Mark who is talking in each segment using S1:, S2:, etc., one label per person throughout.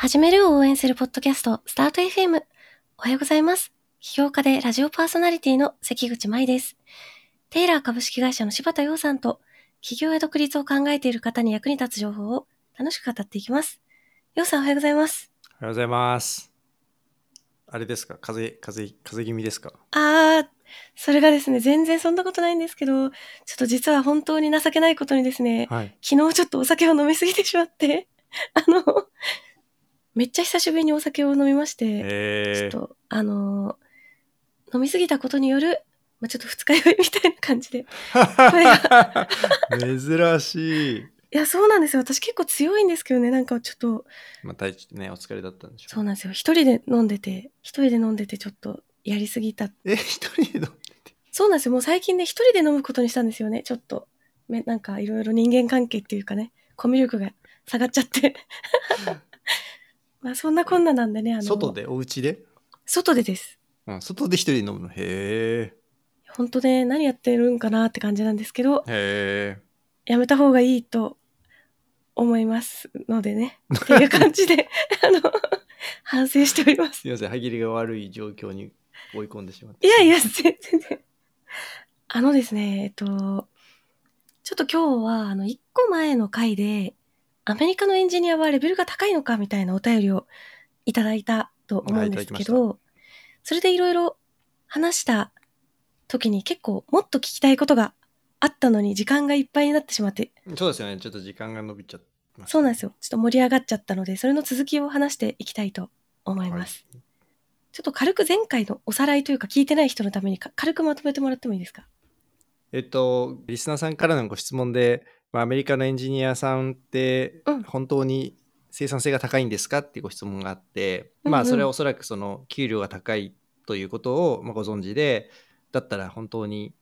S1: 始めるを応援するポッドキャスト、スタート FM。おはようございます。起業家でラジオパーソナリティの関口舞です。テイラー株式会社の柴田洋さんと、起業や独立を考えている方に役に立つ情報を楽しく語っていきます。洋さんおはようございます。
S2: おはようございます。あれですか？風邪、風邪、風邪気味ですか？
S1: あー、それがですね、全然そんなことないんですけど、ちょっと実は本当に情けないことにですね、
S2: はい。
S1: 昨日ちょっとお酒を飲みすぎてしまって、あの、めっちゃ久しぶりにお酒を飲みまして、
S2: えー、
S1: ちょっと、あのー飲みすぎたことによる、まあ、ちょっと二日酔いみたいな感じで。
S2: 珍しい。
S1: いや、そうなんですよ。私結構強いんですけどね、なんかちょっと、
S2: まあ、体調ね、お疲れだったんでしょ
S1: そうなんですよ。一人で飲んでて、一人で飲んでてちょっとやりすぎた。
S2: え、一人で飲んでて？
S1: そうなんですよ。もう最近ね、一人で飲むことにしたんですよね。ちょっと、めなんかいろいろ人間関係っていうかね、コミュ力が下がっちゃって。まあそんなこんななんでね、あの、
S2: 外で、お家で？
S1: 外でです。
S2: うん、外で一人で飲むの？へ
S1: 本当ね、何やってるんかなって感じなんですけど、
S2: え。へ
S1: やめた方がいいと思いますのでね。っていう感じで、あの、反省しておりま
S2: ー。
S1: す。
S2: すいません、歯切りが悪い状況に追い込んでしまって。
S1: いやいや、全然。あのですね、えっと、ちょっと今日は、あの、一個前の回で、アメリカのエンジニアはレベルが高いのかみたいなお便りをいただいたと思うんですけ
S2: はい
S1: それでいろいろ話した時に結構もっと聞きたいことがあったのに時間がいっぱいになってしまって、
S2: そうですよね、ちょっと時間が伸びちゃってます、
S1: そうなんですよ。ちょっと盛り上がっちゃったので、それの続きを話していきたいと思います。
S2: はい。
S1: ちょっと軽く前回のおさらいというか聞いてない人のためにか軽くまとめてもらってもいいですか？
S2: えっと、リスナーさんからのご質問で、まあ、アメリカのエンジニアさんって
S1: うん
S2: 本当に生産性が高いんですかっていうご質問があって、
S1: うんうん
S2: まあそれはおそらくその給料が高いということをまあご存知でだったら本当に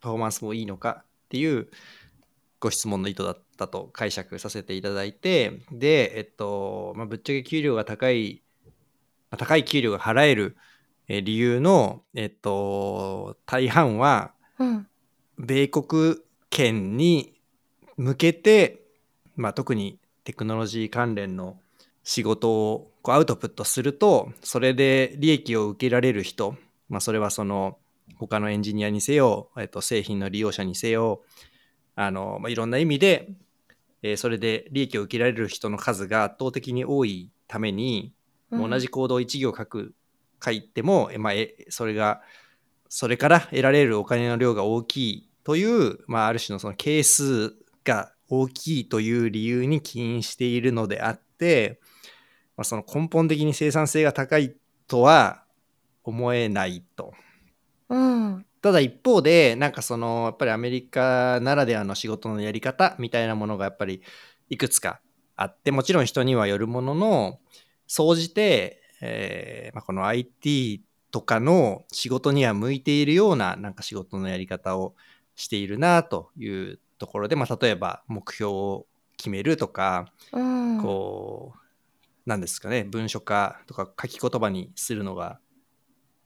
S2: パフォーマンスもいいのかっていうご質問の意図だったと解釈させていただいてでえっと、まあ、ぶっちゃけ給料が高いまあ高い給料が払えるえー理由のえっと大半は
S1: うん。
S2: 米国圏に向けて、まあ、特にテクノロジー関連の仕事をこうアウトプットするとそれで利益を受けられる人、まあ、それはその他のエンジニアにせよ、えっと、製品の利用者にせよあの、まあ、いろんな意味で、えーそれで利益を受けられる人の数が圧倒的に多いために、
S1: うん。
S2: 同じコードを1行書く書いても、えまあ、えそれがそれから得られるお金の量が大きいという、まあ、ある種のその係数が大きいという理由に起因しているのであって、まあ、その根本的に生産性が高いとは思えないと。
S1: うん。
S2: ただ一方でなんかそのやっぱりアメリカならではの仕事のやり方みたいなものがやっぱりいくつかあってもちろん人にはよるものの総じて、えーまあ、この IT とかの仕事には向いているようななんか仕事のやり方をしているなというところで、まあ、例えば目標を決めるとか、
S1: うん。
S2: こうなんですかね文書化とか書き言葉にするのが、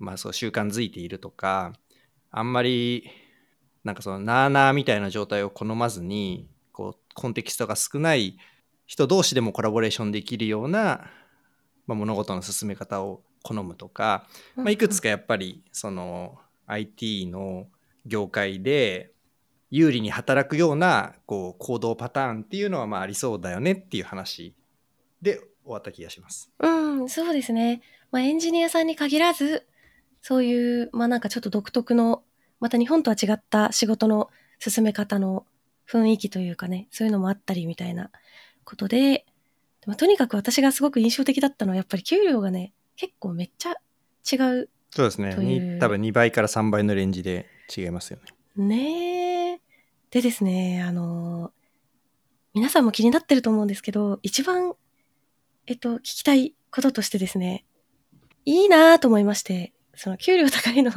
S2: まあ、そう習慣づいているとかあんまりなんかそのなあなあみたいな状態を好まずにこうコンテキストが少ない人同士でもコラボレーションできるような、まあ、物事の進め方を好むとか、まあ、いくつかやっぱりその IT の業界で有利に働くようなこう行動パターンっていうのはまあありそうだよねっていう話で終わった気がします。
S1: うん、そうですね。まあ、エンジニアさんに限らず、そういう、まあなんかちょっと独特の、また日本とは違った仕事の進め方の雰囲気というかね、そういうのもあったりみたいなことで、まあ、とにかく私がすごく印象的だったのは、やっぱり給料がね、結構めっちゃ違う。
S2: そうですね。多分2倍から3倍のレンジで違いますよね。
S1: ねえ。でですね、あの皆さんも気になってると思うんですけど、一番、えっと、聞きたいこととしてですね、いいなぁと思いまして、その給料高いの、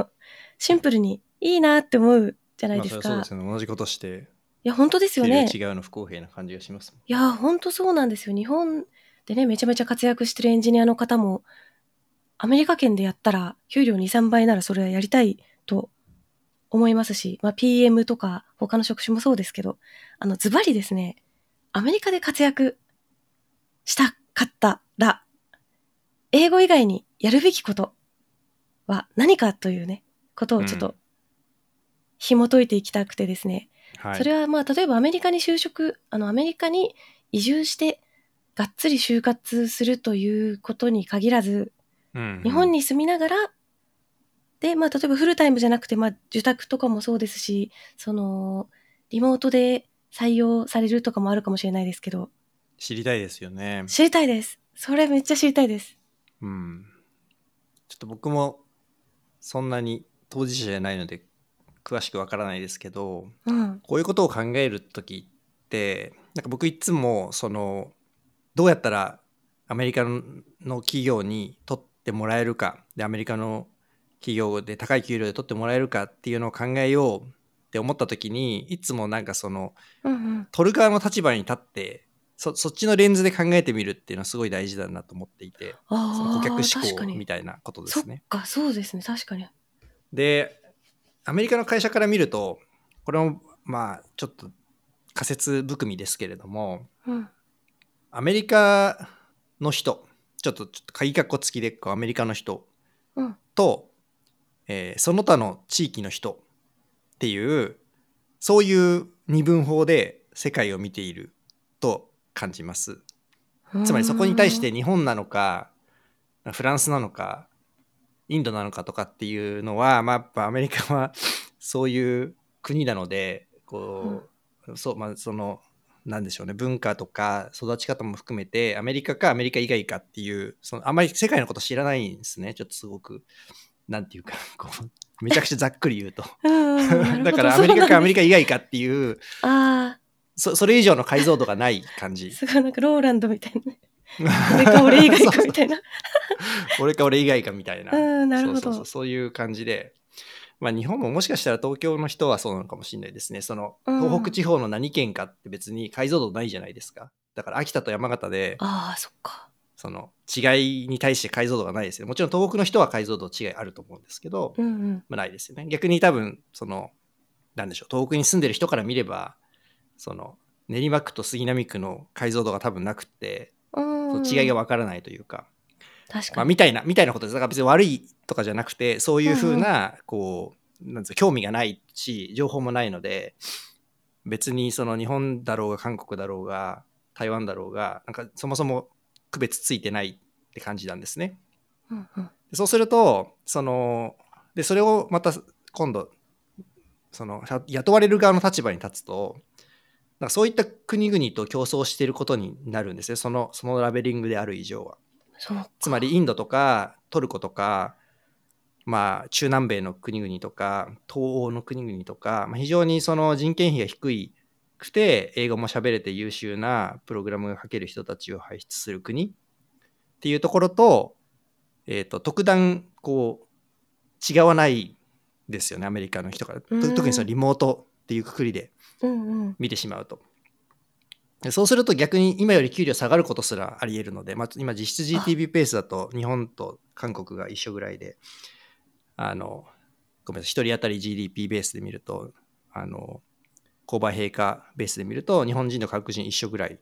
S1: シンプルにいいなって思うじゃないですか。
S2: まあそうですよね。同じことして
S1: いや、本当ですよね。
S2: 違うの不公平な感じがします。
S1: いや、本当そうなんですよ。日本でね、めちゃめちゃ活躍してるエンジニアの方も、アメリカ圏でやったら、給料2、3倍ならそれはやりたいと思いますし、まあ、PM とか他の職種もそうですけど、あの、ズバリですね、アメリカで活躍したかったら、英語以外にやるべきことは何かというね、ことをちょっ
S2: う
S1: と紐解いていきたくてですね。
S2: はい。
S1: それはまあ、例えばアメリカに就職、あの、アメリカに移住して、がっつり就活するということに限らず、
S2: うん
S1: 日本に住みながら、で、まあ、例えばフルタイムじゃなくて、まあ、受託とかもそうですし、その、リモートで採用されるとかもあるかもしれないですけど、
S2: 知りたいですよね。
S1: 知りたいです。それめっちゃ知りたいです。
S2: うん。ちょっと僕もそんなに当事者じゃないので詳しくわからないですけど、
S1: うん。
S2: こういうことを考える時ってなんか僕いつもそのどうやったらアメリカの企業に取ってもらえるかでアメリカの企業で高い給料で取ってもらえるかっていうのを考えようって思った時にいつもなんかその
S1: うんうん。
S2: 取る側の立場に立ってそそっちのレンズで考えてみるっていうのはすごい大事だなと思っていてその
S1: ああ、
S2: 顧客
S1: 確かに
S2: 志向み。たいなことで
S1: そっ
S2: すね。
S1: か、そうですね。確かに。
S2: でアメリカの会社から見るとこれもまあちょっと仮説含みですけれども
S1: うん。
S2: アメリカの人ちょっとちょっと鍵括弧付きでこうアメリカの人
S1: うん。
S2: と、えーその他の地域の人っていうそういう二分法で世界を見ていると感じます。つまりそこに対して日本なのかフランスなのかインドなのかとかっていうのは、まあ、やっぱアメリカは そういう国なのでこう、そうまあそのなんでしょうね文化とか育ち方も含めてアメリカかアメリカ以外かっていうそのあんまり世界のこと知らないんですねちょっとすごくなんていうか こうめちゃくちゃざっくり言うと だからアメリカかアメリ
S1: カ。
S2: カ以外かっていう
S1: あ
S2: そそれ以上の解像度がない感
S1: あ、
S2: じ
S1: すごいなんかローランドみたいなね。俺か俺以外かみたいな。
S2: 俺か俺以外かみたいな。
S1: うん、なるほど。
S2: そうそうそうそういう感じで、まあ、日本ももしかしたら東京の人はそうなのかもしれないですね。その
S1: うん
S2: 東北地方の何県かって別に解像度ないじゃないですか。だから秋田と山形で
S1: ああ、そっか。
S2: その違いに対して解像度がないですよ。もちろん東北の人は解像度違いあると思うんですけど、
S1: うんうん。
S2: まあ、ないですよね。逆に多分そのなんでしょう東北に住んでる人から見ればその練馬区と杉並区の解像度が多分なくって、
S1: うん。
S2: その違いがわからないというか。まあ、
S1: 確かに。
S2: みたいな、みたいなことです。だから別に悪いとかじゃなくて、そういうふうな、こう、なんつうか興味がないし、情報もないので、別にその日本だろうが韓国だろうが、台湾だろうが、なんかそもそも区別ついてないって感じなんですね。
S1: うんうん。
S2: でそうすると、その、で、それをまた今度、その、や雇われる側の立場に立つと、なんかそういった国々と競争していることになるんですね。その、そのラベリングである以上は。つまりインドとかトルコとか、まあ、中南米の国々とか東欧の国々とか、まあ、非常にその人件費が低いくて英語も喋れて優秀なプログラムが書ける人たちを輩出する国っていうところと,、えー、と特段こう違わないですよねアメリカの人からと
S1: うん
S2: 特にそのリモートっていうくくりで
S1: うんうん。
S2: 見てしまうと。でそうすると逆に今より給料下がることすらあり得るので、まあ、今実質 GTB ペースだと日本と韓国が一緒ぐらいで、あの、ごめんなさい、一人当たり GDP ベースで見ると、あの、購買平価ベースで見ると日本人と韓国人一緒ぐらい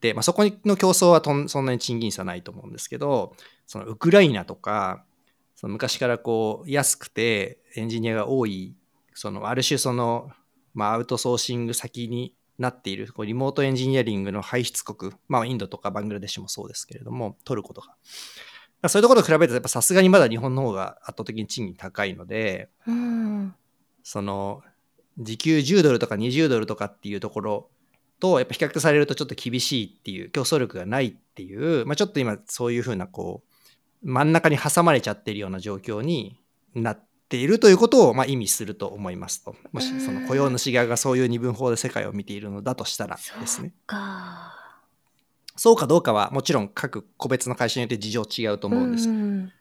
S2: で、まあ、そこの競争はとんそんなに賃金差ないと思うんですけど、そのウクライナとか、その昔からこう安くてエンジニアが多い、そのある種その、まあ、アウトソーシング先になっているこうリモートエンジニアリングの排出国、まあ、インドとかバングラデシュもそうですけれども、トルコとか。まあそういうところと比べると、やっぱさすがにまだ日本の方が圧倒的に賃金高いので、
S1: うん。
S2: その、時給10ドルとか20ドルとかっていうところと、やっぱ比較されるとちょっと厳しいっていう、競争力がないっていう、まあ、ちょっと今そういうふうな、こう、真ん中に挟まれちゃってるような状況になっているということを、まあ、意味すると思いますと。もしその雇用主側がそういう二分法で世界を見ているのだとしたらですね。
S1: か。
S2: そうかどうかはもちろん各個別の会社によって事情違うと思うんです。
S1: ん。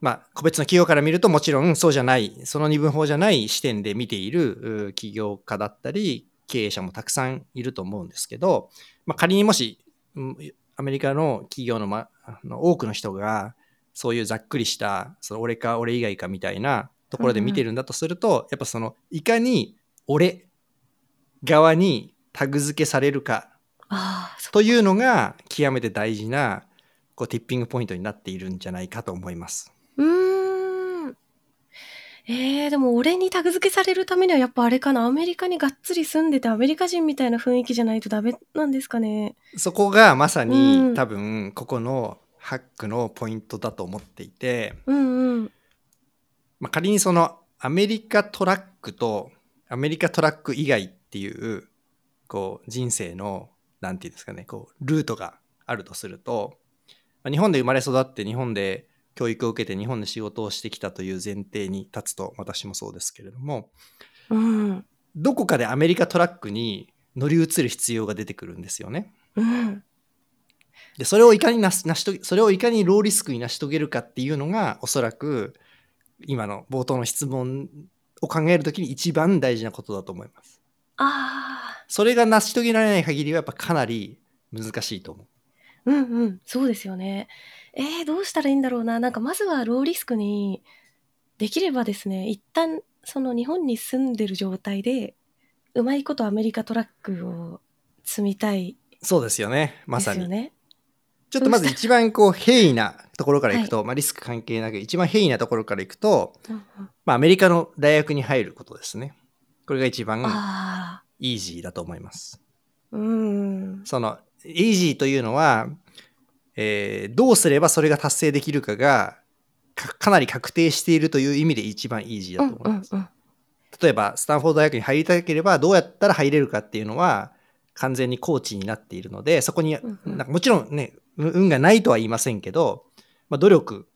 S2: まあ、個別の企業から見るともちろんそうじゃない、その二分法じゃない視点で見ているう起業家だったり、経営者もたくさんいると思うんですけど、まあ、仮にもし、うんアメリカの企業の,、ま、あの多くの人が、そういうざっくりした、その俺か俺以外かみたいなところで見てるんだとすると、やっぱその、いかに俺側にタグ付けされるかというのが極めて大事なこうティッピングポイントになっているんじゃないかと思います。
S1: うーん。えー、でも俺にタグ付けされるためにはやっぱあれかな。アメリカにがっつり住んでてアメリカ人みたいな雰囲気じゃないとダメなんですかね。
S2: そこがまさに、
S1: うん
S2: 多分ここのハックのポイントだと思っていて、
S1: うんうん。
S2: まあ、仮にそのアメリカトラックとアメリカトラック以外っていうこう人生のなんていうんですかねこうルートがあるとすると、まあ日本で生まれ育って日本で教育を受けて日本で仕事をしてきたという前提に立つと私もそうですけれども
S1: うん。
S2: どこかでアメリカトラックに乗り移る必要が出てくるんですよね。
S1: うん。
S2: でそれをいかになし成し遂げそれをいかにローリスクに成し遂げるかっていうのがおそらく今の冒頭の質問を考えるときに一番大事なことだと思います。
S1: あ
S2: それが成し遂げられない限りはやっぱかなり難しいと思う。
S1: ー。うんうん。そうですよね。えー、どうしたらいいんだろうな。なんかまずはローリスクに、できればですね、一旦その日本に住んでる状態で、うまいことアメリカトラックを積みたい
S2: そうですよね。まさに。ちょっとまず一番こう平易なところからいくと、まあリスク関係なく一番平易なところからいくと、
S1: うんうん
S2: まあアメリカの大学に入ることですね。これが一番
S1: あ
S2: イージーだと思います。
S1: あ。うん。
S2: その、イージーというのは、えーどうすればそれが達成できるかがかかなり確定しているという意味で一番イージー
S1: うん
S2: だと思います。
S1: うんうん。
S2: 例えば、スタンフォード大学に入りたければ、どうやったら入れるかっていうのは、完全にコーチになっているので、そこに、
S1: うんうん
S2: なんかもちろんね、う運がないとは言いませんけど、まあ、努力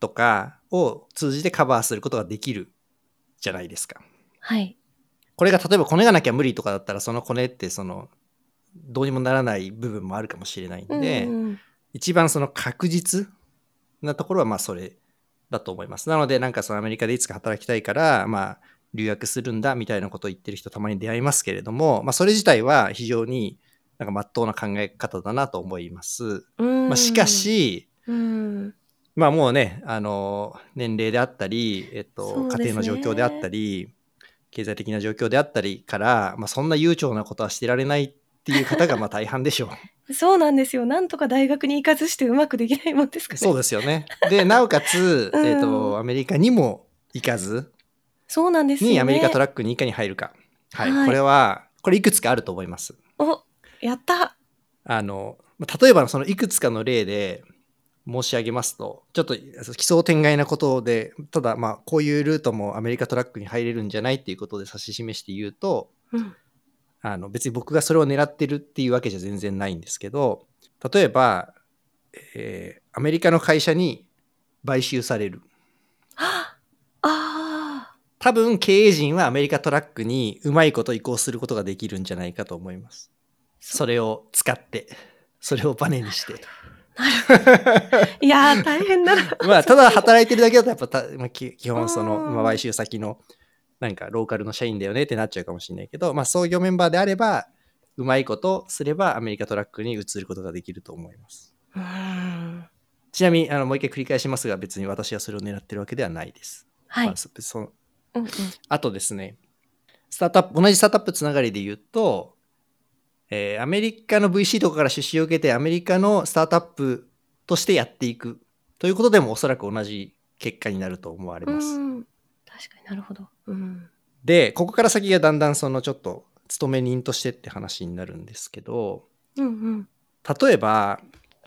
S2: とかを通じてカバーすることができるじゃないですか。
S1: はい。
S2: これが例えばコネがなきゃ無理とかだったら、そのコネってその、どうにもならない部分もあるかもしれないんで、
S1: うんうん
S2: 一番その確実なところはまあそれだと思います。なのでなんかそのアメリカでいつか働きたいからまあ留学するんだみたいなことを言ってる人たまに出会いますけれども、まあそれ自体は非常になんか真っ当な考え方だなと思います。
S1: うん
S2: まあしか、し、
S1: うん。
S2: まあもうね、あの、年齢であったり、えっと、
S1: ね
S2: 家庭の状況であったり、経済的な状況であったりから、まあそんな悠長なことはしてられないっていう方がまあ大半でしょう。
S1: そうなんですよ。なんとか大学に行かずしてうまくできないもんですかね。
S2: そうですよね。で、なおかつ、
S1: うん
S2: えっ、と、アメリカにも行かず
S1: そうなんですよね。
S2: にアメリカトラックにいかに入るか。はい。
S1: はい
S2: これは、これいくつかあると思います。
S1: お、やった。
S2: あの、まあ例えばそのいくつかの例で申し上げますと、ちょっと奇想天外なことで、ただまあこういうルートもアメリカトラックに入れるんじゃないっていうことで指し示して言うと、
S1: うん。
S2: あの別に僕がそれを狙ってるっていうわけじゃ全然ないんですけど、例えば、えーアメリカの会社に買収される。
S1: ああ
S2: 多分経営陣はアメリカトラックにうまいこと移行することができるんじゃないかと思います。それを使って、それをバネにして。
S1: ー。いやー、大変だな。
S2: まあ、ただ働いてるだけだとやっぱた、まあ、き基本その、まあ、買収先のなんかローカルの社員だよねってなっちゃうかもしれないけど、まあ、創業メンバーであれば、うまいことすればアメリカトラックに移ることができると思います。
S1: うん。
S2: ちなみに、あの、もう一回繰り返しますが、別に私はそれを狙ってるわけではないです。
S1: はい。
S2: まあそその
S1: うんうん。
S2: あとですね、スタートアップ、同じスタートアップつながりで言うと、えーアメリカの VC とかから出資を受けて、アメリカのスタートアップとしてやっていくということでもおそらく同じ結果になると思われます。
S1: うん。確かになるほど。うん。
S2: で、ここから先がだんだんそのちょっと勤め人としてって話になるんですけど、
S1: うんうん。
S2: 例えば、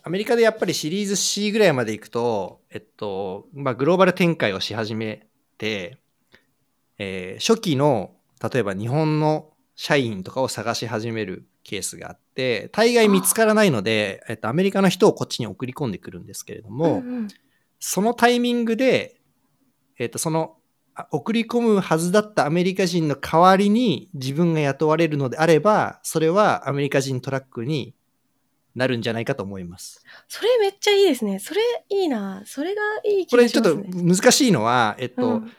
S2: アメリカでやっぱりシリーズ C ぐらいまで行くと、えっと、まあ、グローバル展開をし始めて、えー初期の、例えば日本の社員とかを探し始めるケースがあって、大概見つからないので、えっと、アメリカの人をこっちに送り込んでくるんですけれども、
S1: うんうん
S2: そのタイミングで、えっ、と、その、あ送り込むはずだったアメリカ人の代わりに自分が雇われるのであれば、それはアメリカ人トラックになるんじゃないかと思います。
S1: それめっちゃいいですね。それいいな。それがいい気
S2: これちょっ
S1: がしますね。
S2: と難しいのは、えっと、
S1: うん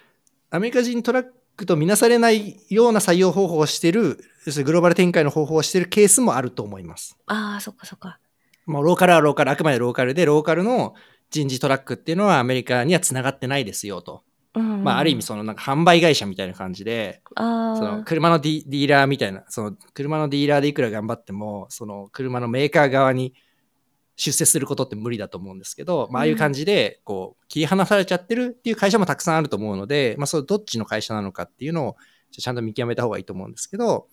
S2: アメリカ人トラックとみなされないような採用方法をしている、グローバル展開の方法をしているケースもあると思います。
S1: ああ、そっかそっか。
S2: もうローカルはローカル、あくまでローカルで、ローカルの人事トラックっていうのはアメリカには繋がってないですよと。
S1: うんうん
S2: まあ、ある意味そのなんか販売会社みたいな感じで、
S1: あ
S2: その
S1: あ。
S2: 車のディディーラーみたいな、その車のディーラーでいくら頑張っても、その車のメーカー側に出世することって無理だと思うんですけど、まあああいう感じでこう切り離されちゃってるっていう会社もたくさんあると思うので、まあそれどっちの会社なのかっていうのをちゃんと見極めた方がいいと思うんですけど、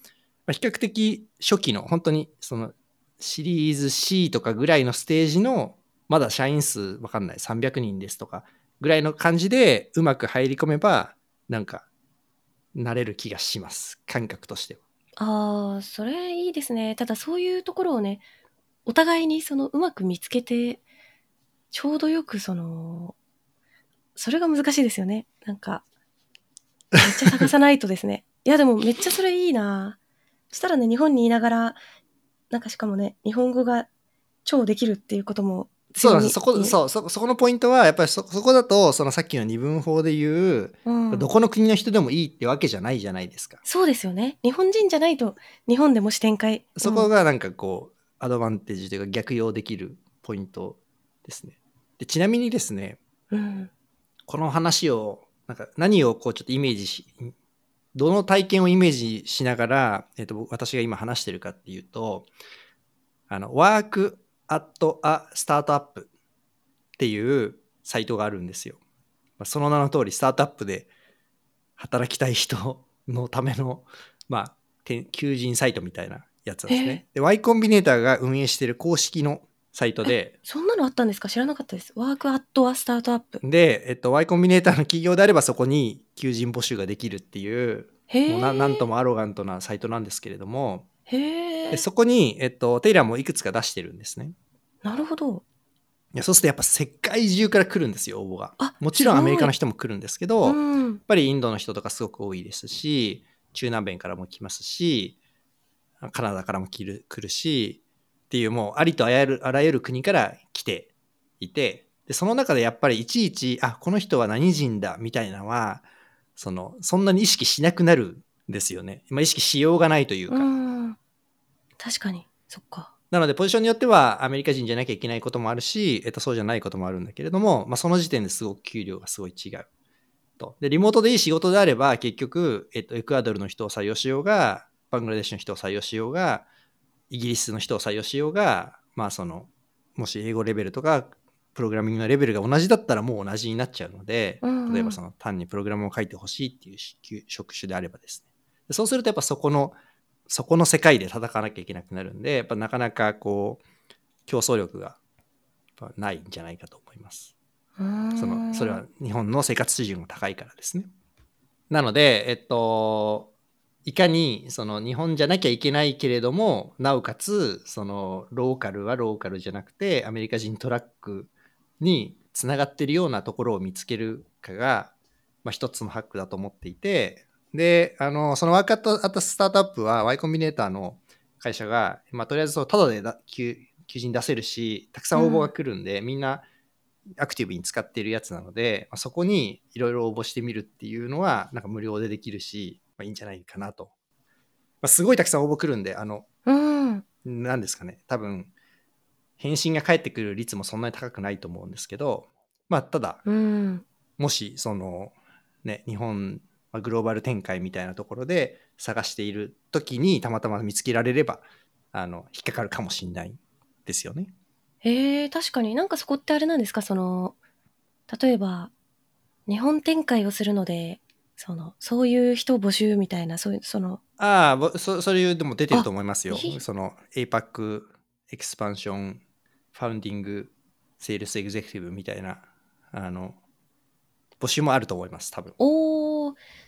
S2: まあ、比較的初期の本当にそのシリーズ C とかぐらいのステージのまだ社員数わかんない300人ですとかぐらいの感じでうまく入り込めばなんかなれる気がします感覚としては。
S1: ああ、それいいですね。ただそういうところをね、お互いにそのうまく見つけて、ちょうどよくその、それが難しいですよね。なんか、めっちゃ探さないとですね。いやでもめっちゃそれいいなそしたらね、日本にいながら、なんかしかもね、日本語が超できるっていうことも
S2: そうそこそうそそこのポイントはやっぱりそそこだとそのさっきの二分法で言う、
S1: うん、
S2: どこの国の人でもいいってわけじゃないじゃないですか。
S1: そうですよね。日本人じゃないと日本でも視展開。
S2: そこがなんかこう、アドバンテージというか逆用できるポイントですね。でちなみにですね、
S1: うん、
S2: この話をなんか何をこうちょっとイメージしどの体験をイメージしながら、えっと私が今話してるかっていうとあの Work at a Startup っていうサイトがあるんですよ。その名の通りスタートアップで働きたい人のための、まあ、求人サイトみたいなやつなんですね。で、Y コンビネーターが運営している公式のサイトで。
S1: そんなのあったんですか？知らなかったです。ワークアットアスタートアップ。
S2: で、えっと、Y コンビネーターの企業であればそこに求人募集ができるっていう、もうななんとも arrogant なサイトなんですけれども、
S1: へ
S2: そこに、えっと、 Tailor もいくつか出してるんですね。
S1: なるほど。
S2: いやそうするとやっぱ世界中から来るんですよ応募が。もちろんアメリカの人も来るんですけど、
S1: うん、
S2: やっぱりインドの人とかすごく多いですし中南米からも来ますしカナダからも来る来るしっていうもうありとあらゆるあらゆる国から来ていてでその中でやっぱりいちいちあこの人は何人だみたいなのはそのそんなに意識しなくなるんですよね。まあ、意識しようがないというか。
S1: うん、確かにそっか。
S2: なので、ポジションによってはアメリカ人じゃなきゃいけないこともあるし、えっと、そうじゃないこともあるんだけれども、まあ、その時点ですごく給料がすごい違う。と。で、リモートでいい仕事であれば、結局、えっと、エクアドルの人を採用しようが、バングラデシュの人を採用しようが、イギリスの人を採用しようが、まあ、その、もし英語レベルとか、プログラミングのレベルが同じだったらもう同じになっちゃうので、
S1: うんうん、
S2: 例えばその単にプログラムを書いてほしいっていう職種であればですね。そうするとやっぱそこの、そこの世界で戦わなきゃいけなくなるんで、やっぱなかなかこう、競争力がないんじゃないかと思います。そのそれは日本の生活水準が高いからですね。なので、えっと、いかにその日本じゃなきゃいけないけれども、なおかつそのローカルはローカルじゃなくてアメリカ人トラックにつながってるようなところを見つけるかが、まあ、一つのハックだと思っていて、で、あの、そのワークアットスタートアップは Y コンビネーターの会社が、まあ、とりあえずそう、ただでだ求求人出せるし、たくさん応募が来るんで、うん、みんなアクティブに使っているやつなので、まあ、そこにいろいろ応募してみるっていうのは、なんか無料でできるし、まあ、いいんじゃないかなと。まあ、すごいたくさん応募来るんで、あの、
S1: うん、
S2: なんですかね、多分、返信が返ってくる率もそんなに高くないと思うんですけど、まあ、ただ、
S1: うん、
S2: もし、その、ね、日本、まあ、グローバル展開みたいなところで探している時にたまたま見つけられれば、あの、引っかかるかもしれないですよね。
S1: へえ、確かになんかそこってあれなんですか？その、例えば、日本展開をするので、その、そういう人募集みたいな、そういう、その。
S2: ああ、そそういうでも出てると思いますよ。その、APAC エクスパンション、ファウンディング、セールスエグゼクティブみたいな、あの、募集もあると思います、多分。
S1: おー、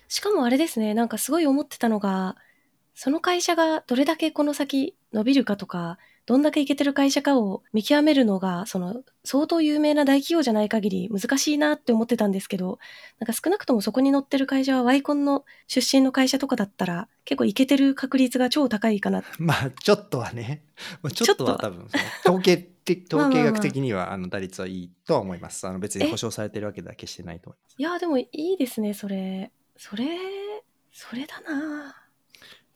S1: しかもあれですね、なんかすごい思ってたのが、その会社がどれだけこの先伸びるかとか、どんだけいけてる会社かを見極めるのが、その、相当有名な大企業じゃない限り難しいなって思ってたんですけど、なんか少なくともそこに載ってる会社はワイコンの出身の会社とかだったら、結構いけてる確率が超高いかな。
S2: まあ、ちょっとはね、まあ、ちょっとは多分、統計的、統計学的には、あの、打率はいいとは思います。あの、別に保証されてるわけでは決してないと思います。
S1: いや、でもいいですね、それ。それ、それだな。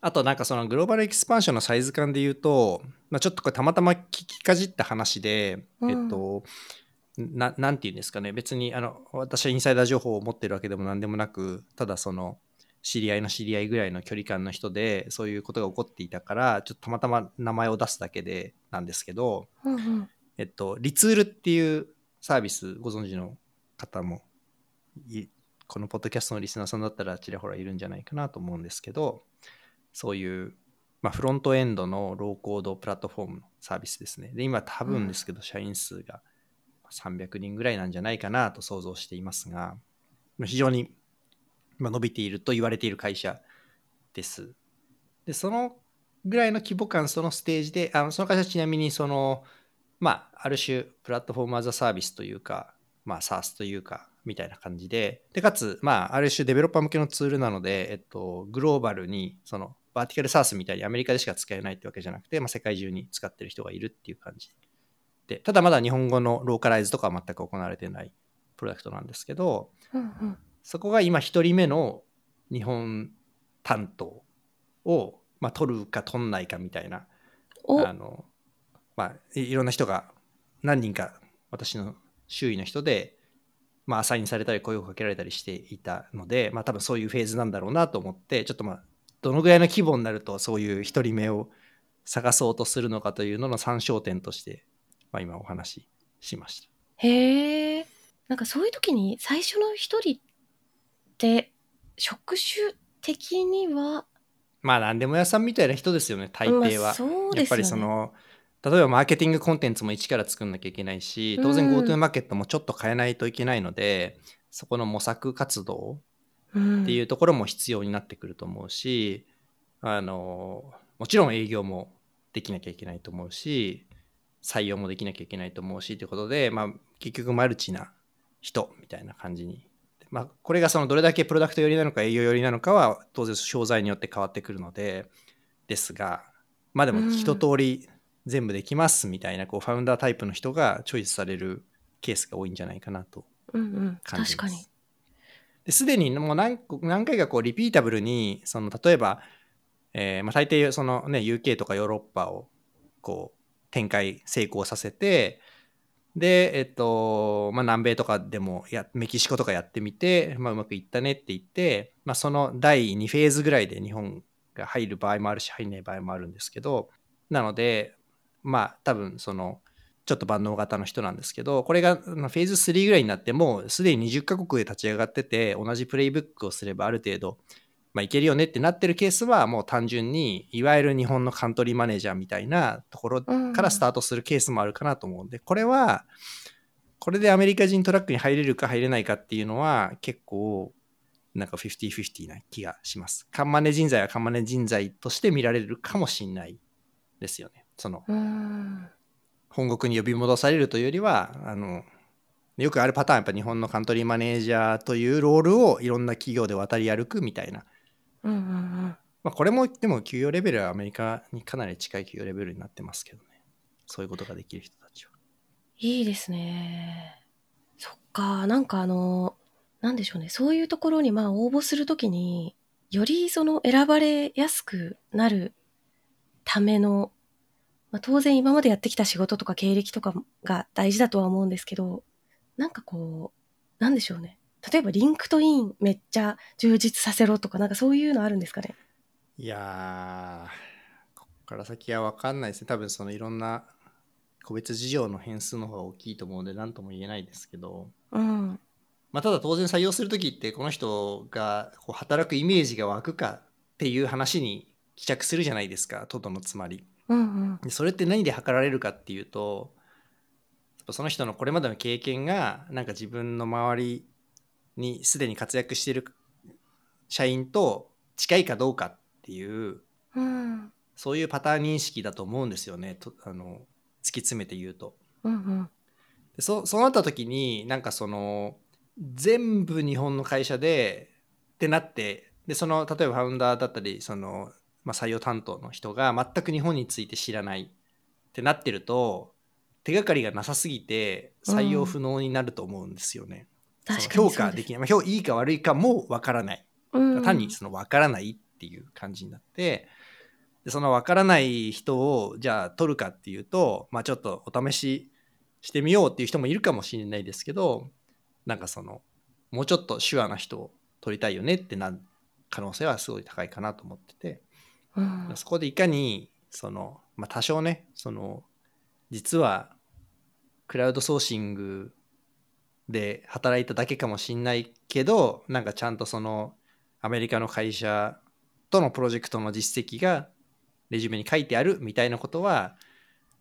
S2: あとなんかそのグローバルエキスパンションのサイズ感で言うと、まあ、ちょっとこれたまたま聞きかじった話で、
S1: うん。
S2: えっと、ななんて言うんですかね。別にあの私はインサイダー情報を持ってるわけでも何でもなくただその知り合いの知り合いぐらいの距離感の人でそういうことが起こっていたからちょっとたまたま名前を出すだけでなんですけど、
S1: うんうん。
S2: えっと、リツールっていうサービスご存知の方もいこのポッドキャストのリスナーさんだったらちらほらいるんじゃないかなと思うんですけど、そういう、まあ、フロントエンドのローコードプラットフォームのサービスですね。で、今多分ですけど、社員数が300人ぐらいなんじゃないかなと想像していますが、非常に伸びていると言われている会社です。で、そのぐらいの規模感、そのステージで、あのその会社ちなみにその、まあ、ある種、プラットフォームアザサービスというか、まあ、SaaS というか、みたいな感じで、で、かつ、まあ、ある種デベロッパー向けのツールなので、えっと、グローバルに、その、バーティカル SaaS みたいにアメリカでしか使えないってわけじゃなくて、まあ、世界中に使ってる人がいるっていう感じで、ただまだ日本語のローカライズとかは全く行われてないプロダクトなんですけど、
S1: うんうん。
S2: そこが今1人目の日本担当を、まあ、取るか取んないかみたいな
S1: お。
S2: あの、まあ、いいろんな人が何人か私の周囲の人で、まあ、アサインされたり声をかけられたりしていたので、まあ、多分そういうフェーズなんだろうなと思ってちょっとまあどのぐらいの規模になるとそういう一人目を探そうとするのかというのの参照点として、まあ、今お話ししました。
S1: へえ。なんかそういう時に最初の一人って職種的には？
S2: まあ何でも屋さんみたいな人ですよね大抵は。
S1: まあそうですよね
S2: やっぱりその例えばマーケティングコンテンツも一から作んなきゃいけないし当然
S1: うん
S2: GoTo マーケットもちょっと変えないといけないので、そこの模索活動
S1: うん。
S2: っていうところも必要になってくると思うし、あのもちろん営業もできなきゃいけないと思うし採用もできなきゃいけないと思うしということで、まあ、結局マルチな人みたいな感じに、まあ、これがそのどれだけプロダクト寄りなのか営業寄りなのかは当然商材によって変わってくるのでですがまあでも
S1: うん。
S2: 一通り全部できますみたいなこうファウンダータイプの人がチョイスされるケースが多いんじゃないかなと感じます。ですでにもう何個何回かこうリピータブルにその例えば、えーまあ、大抵その、ね、UK とかヨーロッパをこう展開成功させてで、えっとまあ、南米とかでもやメキシコとかやってみて、まあ、うまくいったねって言って、まあ、その第2フェーズぐらいで日本が入る場合もあるし入んない場合もあるんですけどなのでまあ多分そのちょっと万能型の人なんですけど、これがフェーズ3ぐらいになっても、すでに20カ国で立ち上がってて、同じプレイブックをすればある程度、まあ、いけるよねってなってるケースは、もう単純に、いわゆる日本のカントリーマネージャーみたいなところからスタートするケースもあるかなと思うんで、これは、これでアメリカ人トラックに入れるか入れないかっていうのは、結構、なんか50-50な気がします。カンマネ人材はカンマネ人材として見られるかもしれないですよね。その、
S1: うん
S2: 本国に呼び戻されるというよりはあのよくあるパターンやっぱ日本のカントリーマネージャーというロールをいろんな企業で渡り歩くみたいな、
S1: うんうんうん
S2: まあ、これもでも給与レベルはアメリカにかなり近い給与レベルになってますけどねそういうことができる人たちは。
S1: いいですね。そっか、なんかあの、なんでしょうね。そういうところにまあ応募するときに、よりその選ばれやすくなるための、まあ、当然今までやってきた仕事とか経歴とかが大事だとは思うんですけど、なんかこう、なんでしょうね。例えば LinkedIn めっちゃ充実させろとか、なんかそういうのあるんですかね？
S2: いやーここから先は分かんないですね多分そのいろんな個別事情の変数の方が大きいと思うので何とも言えないですけど、
S1: うん。
S2: まあ、ただ当然採用する時ってこの人がこう働くイメージが湧くかっていう話に帰着するじゃないですかトドのつまり。
S1: うんうん。
S2: でそれって何で測られるかっていうとその人のこれまでの経験がなんか自分の周りにすでに活躍している社員と近いかどうかっていう
S1: うん。
S2: そういうパターン認識だと思うんですよねとあの突き詰めて言うと。
S1: うんうん。
S2: でそそうなった時になんかその全部日本の会社でってなってでその例えばファウンダーだったりその、まあ、採用担当の人が全く日本について知らないってなってると手がかりがなさすぎて採用不能になると思うんですよね。
S1: 確かに
S2: その評価できない、まあ、評いいか悪いかもわからない。
S1: うん。
S2: 単にその分からないっていう感じになってでその分からない人をじゃあ取るかっていうと、まあ、ちょっとお試ししてみようっていう人もいるかもしれないですけどなんかそのもうちょっと手話な人を取りたいよねってなる可能性はすごい高いかなと思ってて
S1: うん
S2: そこでいかにその、まあ、多少ねその実はクラウドソーシングで働いただけかもしんないけどなんかちゃんとそのアメリカの会社とのプロジェクトの実績がレジュメに書いてあるみたいなことは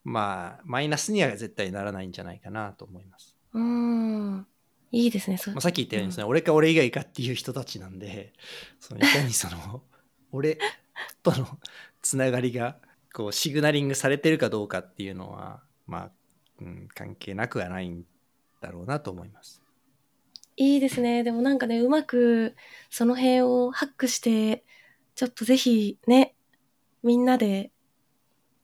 S2: まあマイナスには絶対ならないんじゃないかなと思います。
S1: うーん。いいですね。そ
S2: まあ、さっき言ったようにですね、俺か俺以外かっていう人たちなんでそのいかにその 俺 とのつながりがこうシグナリングされてるかどうかっていうのはまあ、うん、関係なくはないんだろうなと思います。
S1: いいですね。でもなんかね、うまくその辺をハックして、ちょっとぜひね、みんなで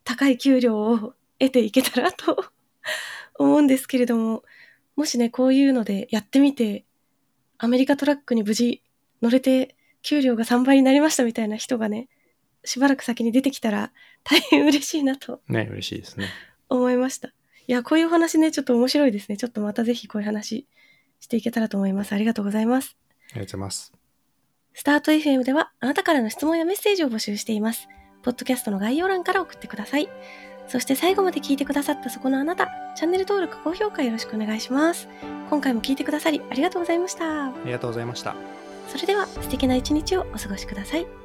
S1: 高い給料を得ていけたらと 思うんですけれども、もしね、こういうのでやってみて、アメリカトラックに無事乗れて給料が3倍になりましたみたいな人がね、しばらく先に出てきたら大変嬉しいなと
S2: ね嬉しいですね。
S1: 思いました。いや、こういうお話ね、ちょっと面白いですね。ちょっとまたぜひこういう話していけたらと思います。ありがとうございます。
S2: ありがとうございます。
S1: スタート FM ではあなたからの質問やメッセージを募集しています。ポッドキャストの概要欄から送ってください。そして最後まで聞いてくださったそこのあなた、チャンネル登録、高評価よろしくお願いします。今回も聞いてくださりありがとうございました。
S2: ありがとうございました。
S1: それでは素敵な一日をお過ごしください。